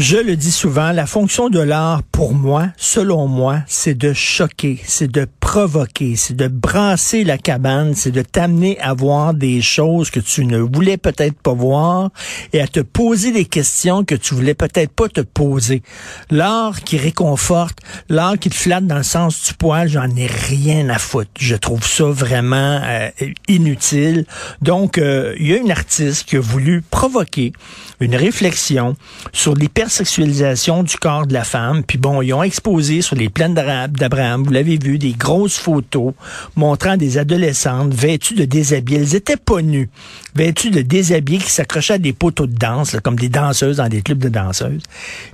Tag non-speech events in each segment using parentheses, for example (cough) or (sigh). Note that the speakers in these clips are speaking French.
Je le dis souvent, la fonction de l'art, pour moi, selon moi, c'est de choquer, c'est de provoquer, c'est de brasser la cabane, c'est de t'amener à voir des choses que tu ne voulais peut-être pas voir et à te poser des questions que tu voulais peut-être pas te poser. L'art qui réconforte, l'art qui te flatte dans le sens du poil, j'en ai rien à foutre. Je trouve ça vraiment euh, inutile. Donc, euh, il y a une artiste qui a voulu provoquer une réflexion sur l'hypersexualisation du corps de la femme. Puis bon, ils ont exposé sur les plaines d'Abraham, vous l'avez vu, des grosses photos montrant des adolescentes vêtues de déshabillés. Elles étaient pas nues, vêtues de déshabillés qui s'accrochaient à des poteaux de danse, comme des danseuses dans des clubs de danseuses.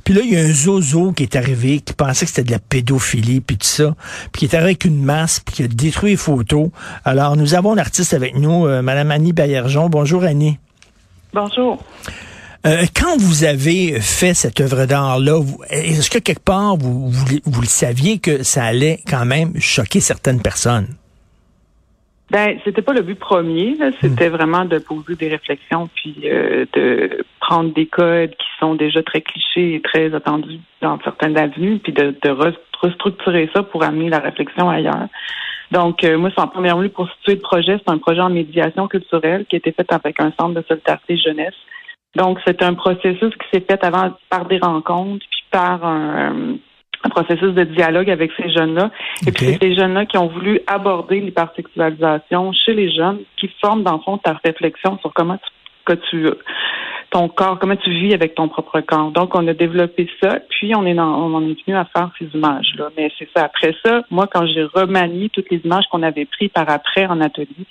Puis là, il y a un zozo qui est arrivé, qui pensait que c'était de la pédophilie, puis tout ça, puis qui est arrivé avec une masse, puis qui a détruit les photos. Alors, nous avons l'artiste avec nous, euh, Madame Annie Baillargeon. Bonjour, Annie. Bonjour. Euh, quand vous avez fait cette œuvre d'art-là, est-ce que quelque part vous, vous, le saviez que ça allait quand même choquer certaines personnes? Ben, c'était pas le but premier. C'était hmm. vraiment de poser des réflexions puis euh, de prendre des codes qui sont déjà très clichés et très attendus dans certaines avenues, puis de, restructurer ça pour amener la réflexion ailleurs. Donc, euh, moi, c'est en première lieu pour situer le projet. C'est un projet en médiation culturelle qui a été fait avec un centre de solidarité jeunesse donc, c'est un processus qui s'est fait avant par des rencontres, puis par un, processus de dialogue avec ces jeunes-là. Et puis, c'est ces jeunes-là qui ont voulu aborder l'hypersexualisation chez les jeunes, qui forment, dans le fond, ta réflexion sur comment tu, que tu ton corps, comment tu vis avec ton propre corps. Donc, on a développé ça, puis on est dans, on en est venu à faire ces images-là. Mais c'est ça. Après ça, moi, quand j'ai remanié toutes les images qu'on avait prises par après en atelier,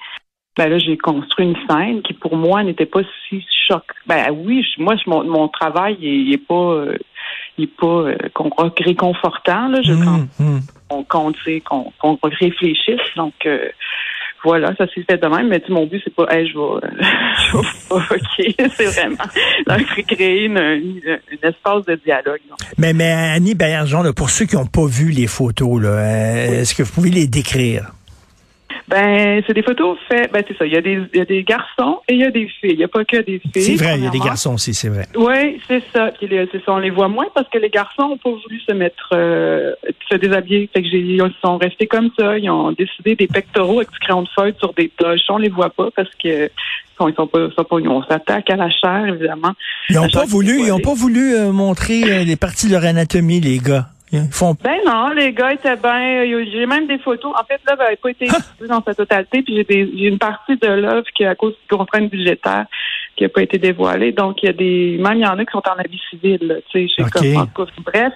ben là, j'ai construit une scène qui, pour moi, n'était pas si choc. Ben oui, moi, mon, mon travail, il, est pas, euh, il est pas euh, réconfortant. Là, je, mmh, mmh. on, compte, qu'on qu'on réfléchisse. Donc, euh, voilà, ça s'est fait de même. Mais mon but, c'est pas, hey, je vais, (laughs) je vais provoquer. (laughs) c'est vraiment donc, créer une, une, espace de dialogue. Mais, mais Annie Baillargeon, pour ceux qui n'ont pas vu les photos, là, est-ce que vous pouvez les décrire? Ben, c'est des photos faites. Ben, c'est ça. Il y, a des, il y a des garçons et il y a des filles. Il n'y a pas que des filles. C'est vrai, il y a des garçons aussi, c'est vrai. Oui, c'est ça. Puis c'est ça. On les voit moins parce que les garçons n'ont pas voulu se mettre, euh, se déshabiller. Fait que j'ai, ils sont restés comme ça. Ils ont décidé des pectoraux avec du crayon de feuille sur des toches. On les voit pas parce que ils sont pas, sont pas on s'attaque à la chair, évidemment. Ils n'ont pas voulu, ils ont pas voulu montrer euh, les parties de leur anatomie, les gars. Ben non, les gars étaient bien. J'ai même des photos. En fait, l'œuvre n'avait pas été diffusée dans sa totalité, puis j'ai une partie de l'œuvre qui, à cause de contraintes budgétaires, qui n'a pas été dévoilée. Donc, il y a des. Même il y en a qui sont en habit civil, tu sais, comme Bref,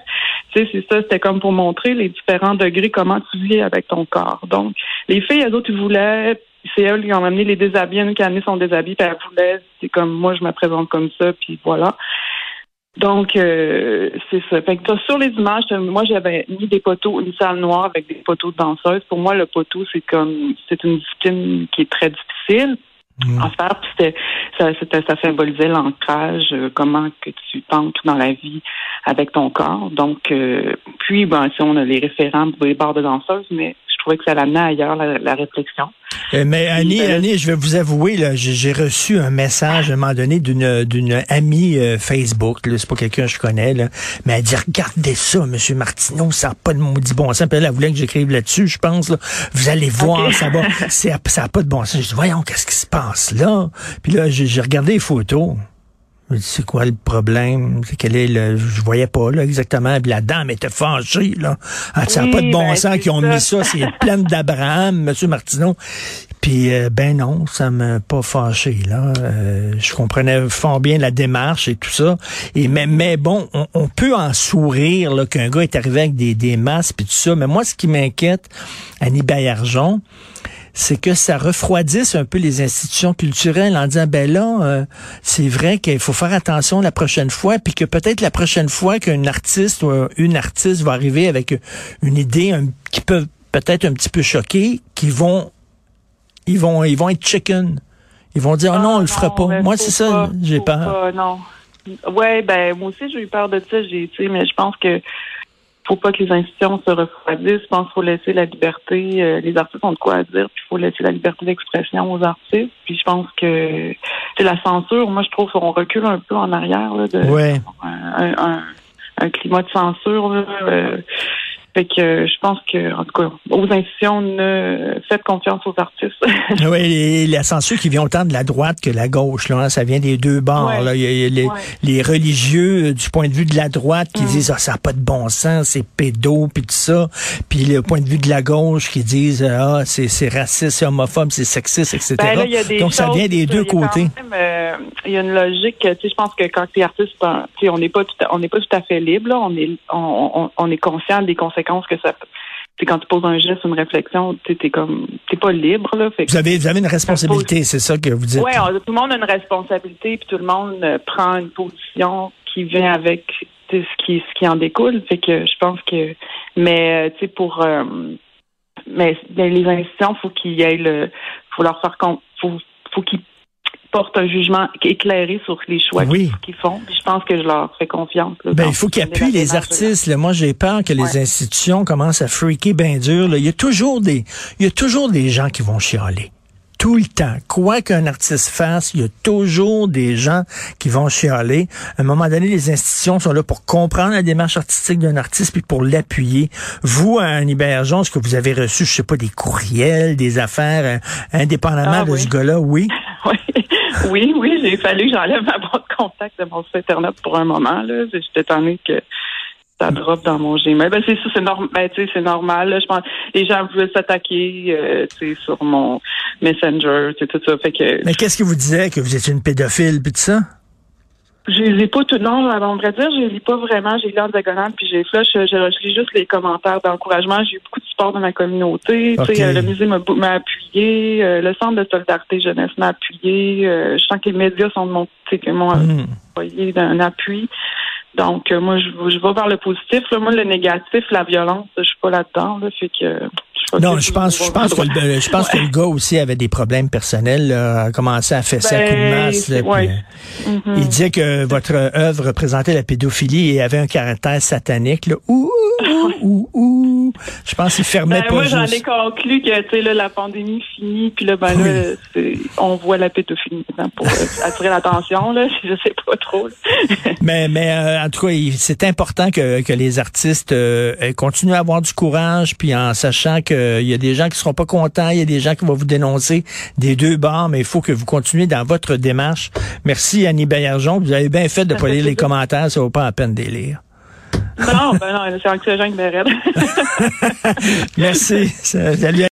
tu sais, c'est ça, c'était comme pour montrer les différents degrés, comment tu vis avec ton corps. Donc, les filles, elles autres, ils voulaient c'est elles qui ont amené les déshabillés, qui a amené son déshabillé, puis elles voulaient, c'est comme moi, je me présente comme ça, puis voilà. Donc, euh, c'est ça. Fait que sur les images, moi, j'avais mis des poteaux, une salle noire avec des poteaux de danseuses. Pour moi, le poteau, c'est comme, c'est une discipline qui est très difficile mmh. à faire. Puis ça, ça symbolisait l'ancrage, euh, comment que tu t'ancres dans la vie avec ton corps. Donc, euh, puis, ben, si on a les référents pour les barres de danseuses, mais trouvais que ça l'amenait ailleurs, la, réflexion. Euh, mais Annie, ben, Annie, je vais vous avouer, là, j'ai reçu un message à un moment donné d'une d'une amie euh, Facebook, c'est pas quelqu'un que je connais, là, mais elle dit regardez ça, Monsieur Martineau, ça n'a pas de maudit bon sens. Puis elle, voulait que j'écrive là-dessus, je pense. Là. Vous allez voir, ça va, (laughs) ça n'a pas de bon sens. Je dis voyons, qu'est-ce qui se passe là? Puis là, j'ai regardé les photos c'est quoi le problème? C'est quel est le. Je voyais pas là exactement. la dame était fâchée, là. Ah, ça n'a pas de bon ben, sens qu'ils ont mis ça. C'est (laughs) plein d'Abraham, Monsieur Martineau. Puis euh, ben non, ça m'a pas fâché là. Euh, je comprenais fort bien la démarche et tout ça. Et mais, mais bon, on, peut en sourire là qu'un gars est arrivé avec des, des masques et tout ça. Mais moi, ce qui m'inquiète, Annie Baillargeon, c'est que ça refroidisse un peu les institutions culturelles en disant ben là euh, c'est vrai qu'il faut faire attention la prochaine fois puis que peut-être la prochaine fois qu'un artiste ou une artiste va arriver avec une idée qui peut peut-être un petit peu choquer qui vont ils vont ils vont être chicken. Ils vont dire oh non on le fera pas. moi c'est ça j'ai peur. non. Ouais, ben moi aussi j'ai eu peur de ça, j'ai tu sais, mais je pense que faut pas que les institutions se refroidissent. Je pense qu'il faut laisser la liberté. Euh, les artistes ont de quoi dire, puis il faut laisser la liberté d'expression aux artistes. Puis je pense que c'est la censure. Moi, je trouve qu'on recule un peu en arrière là, de ouais. un, un, climat de censure. Là, euh, fait que je pense que, en tout cas, aux institutions, ne faites confiance aux artistes. (laughs) oui, la censure qui vient autant de la droite que la gauche, là, hein, ça vient des deux bords. Là. Il y a, les, les, religieux euh, du point de vue de la droite qui mm. disent ah, ça n'a pas de bon sens, c'est pédo, puis tout ça. Puis le point de vue de la gauche qui disent ah, c'est raciste, c'est homophobe, c'est sexiste, etc. Ben Donc ça vient des deux côtés. Euh, il y a une logique, je pense que quand tu es artiste, ben, on n'est pas tout on n'est pas tout à fait libre, là. on est on, on est conscient des conséquences que ça c'est quand tu poses un geste, une réflexion, tu t'es comme t'es pas libre là. vous avez vous avez une responsabilité, c'est ça que vous dites? Oui, tout le monde a une responsabilité, puis tout le monde euh, prend une position qui vient avec ce qui ce qui en découle. Fait que je pense que, mais euh, tu sais pour, euh, mais, les institutions, faut qu'il y ait le, faut leur faire compte, faut faut qu'ils portent un jugement éclairé sur les choix qu'ils font. je pense que je leur fais confiance. ben, il faut qu'ils appuient les artistes. Moi, j'ai peur que les institutions commencent à freaker bien dur. Il y a toujours des, il y a toujours des gens qui vont chialer tout le temps. Quoi qu'un artiste fasse, il y a toujours des gens qui vont chialer. À un moment donné, les institutions sont là pour comprendre la démarche artistique d'un artiste puis pour l'appuyer. Vous, à un hébergeant, est-ce que vous avez reçu, je sais pas, des courriels, des affaires, euh, indépendamment ah de ce gars-là? Oui. (laughs) oui. (laughs) Oui, oui, j'ai fallu que j'enlève ma boîte de contact de mon site Internet pour un moment. Là. J'étais étonnée que ça drop dans mon Gmail. Ben, c'est ça, c'est normal. Ben, c'est normal. Je pense les gens veulent s'attaquer euh, sur mon Messenger, tout ça. Fait que. Mais qu'est-ce que vous disiez que vous étiez une pédophile puis tout ça? Je les ai pas tout, non, on vrai dire, je les lis pas vraiment. J'ai lu en diagonale, puis j'ai flush. Je, je, lis juste les commentaires d'encouragement. J'ai eu beaucoup de support de ma communauté. Okay. le musée m'a appuyé. Euh, le centre de solidarité jeunesse m'a appuyé. Euh, je sens que les médias sont de mon, m'ont hmm. envoyé d'un appui. Donc, euh, moi, je, je vais vers le positif. Moi, le négatif, la violence, je suis pas là-dedans. Là, fait que non, je pense, je pense que le, je pense que le gars aussi avait des problèmes personnels, là, a commencé à fesser à coup de ben, masse. Là, euh, mm-hmm. Il disait que votre œuvre représentait la pédophilie et avait un caractère satanique. Là. Ouh, ouh, (laughs) ouh, ouh. Je pense qu'il fermait ben, pas Moi, j'en ai conclu que tu sais, là, la pandémie finit, puis là, ben, là on voit la pédophilie pour euh, (laughs) attirer l'attention. Là, (laughs) je sais pas trop. mais mais euh, en tout cas, c'est important que, que les artistes continuent à avoir du courage, puis en sachant que il y a des gens qui seront pas contents, il y a des gens qui vont vous dénoncer des deux bords, mais il faut que vous continuez dans votre démarche. Merci Annie Baillargeon. Vous avez bien fait de pas lire les (laughs) commentaires, ça vaut pas la peine de les lire. Non, ben non, c'est anxiogène, mais (laughs) Merci. (laughs) Salut.